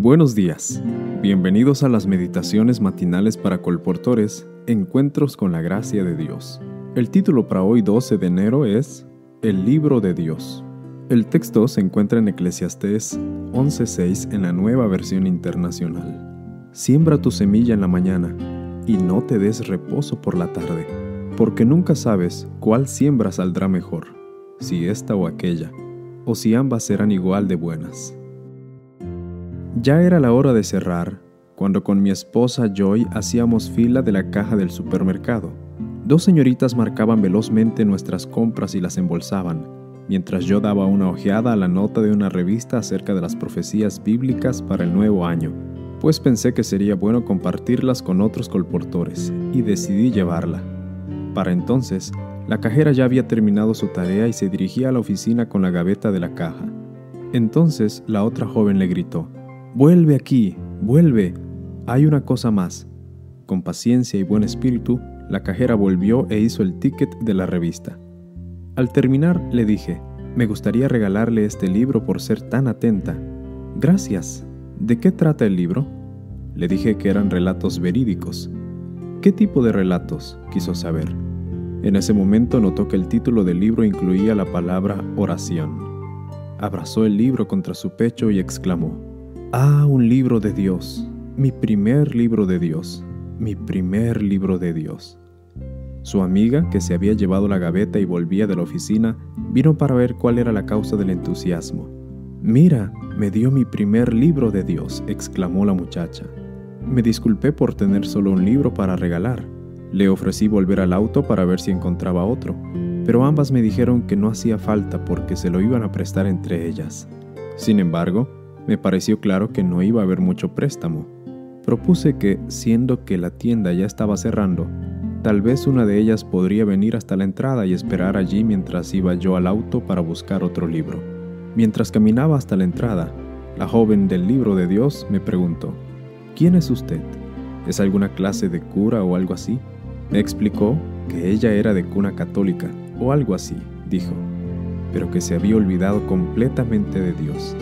Buenos días. Bienvenidos a las meditaciones matinales para colportores, Encuentros con la Gracia de Dios. El título para hoy 12 de enero es El Libro de Dios. El texto se encuentra en Eclesiastés 11.6 en la nueva versión internacional. Siembra tu semilla en la mañana y no te des reposo por la tarde, porque nunca sabes cuál siembra saldrá mejor, si esta o aquella, o si ambas serán igual de buenas. Ya era la hora de cerrar, cuando con mi esposa Joy hacíamos fila de la caja del supermercado. Dos señoritas marcaban velozmente nuestras compras y las embolsaban, mientras yo daba una ojeada a la nota de una revista acerca de las profecías bíblicas para el nuevo año, pues pensé que sería bueno compartirlas con otros colportores, y decidí llevarla. Para entonces, la cajera ya había terminado su tarea y se dirigía a la oficina con la gaveta de la caja. Entonces la otra joven le gritó, Vuelve aquí, vuelve. Hay una cosa más. Con paciencia y buen espíritu, la cajera volvió e hizo el ticket de la revista. Al terminar, le dije, me gustaría regalarle este libro por ser tan atenta. Gracias. ¿De qué trata el libro? Le dije que eran relatos verídicos. ¿Qué tipo de relatos? quiso saber. En ese momento notó que el título del libro incluía la palabra oración. Abrazó el libro contra su pecho y exclamó, Ah, un libro de Dios, mi primer libro de Dios, mi primer libro de Dios. Su amiga, que se había llevado la gaveta y volvía de la oficina, vino para ver cuál era la causa del entusiasmo. Mira, me dio mi primer libro de Dios, exclamó la muchacha. Me disculpé por tener solo un libro para regalar. Le ofrecí volver al auto para ver si encontraba otro, pero ambas me dijeron que no hacía falta porque se lo iban a prestar entre ellas. Sin embargo, me pareció claro que no iba a haber mucho préstamo. Propuse que, siendo que la tienda ya estaba cerrando, tal vez una de ellas podría venir hasta la entrada y esperar allí mientras iba yo al auto para buscar otro libro. Mientras caminaba hasta la entrada, la joven del libro de Dios me preguntó, ¿quién es usted? ¿Es alguna clase de cura o algo así? Me explicó que ella era de cuna católica o algo así, dijo, pero que se había olvidado completamente de Dios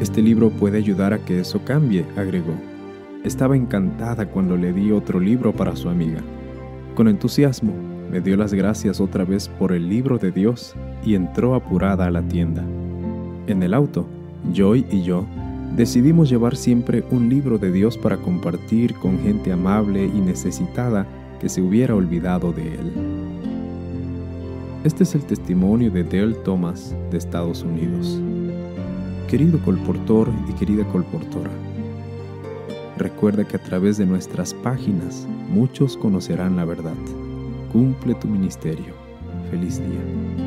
este libro puede ayudar a que eso cambie, agregó. Estaba encantada cuando le di otro libro para su amiga. Con entusiasmo, me dio las gracias otra vez por el libro de Dios y entró apurada a la tienda. En el auto, Joy y yo decidimos llevar siempre un libro de Dios para compartir con gente amable y necesitada que se hubiera olvidado de él. Este es el testimonio de Dale Thomas de Estados Unidos. Querido colportor y querida colportora, recuerda que a través de nuestras páginas muchos conocerán la verdad. Cumple tu ministerio. Feliz día.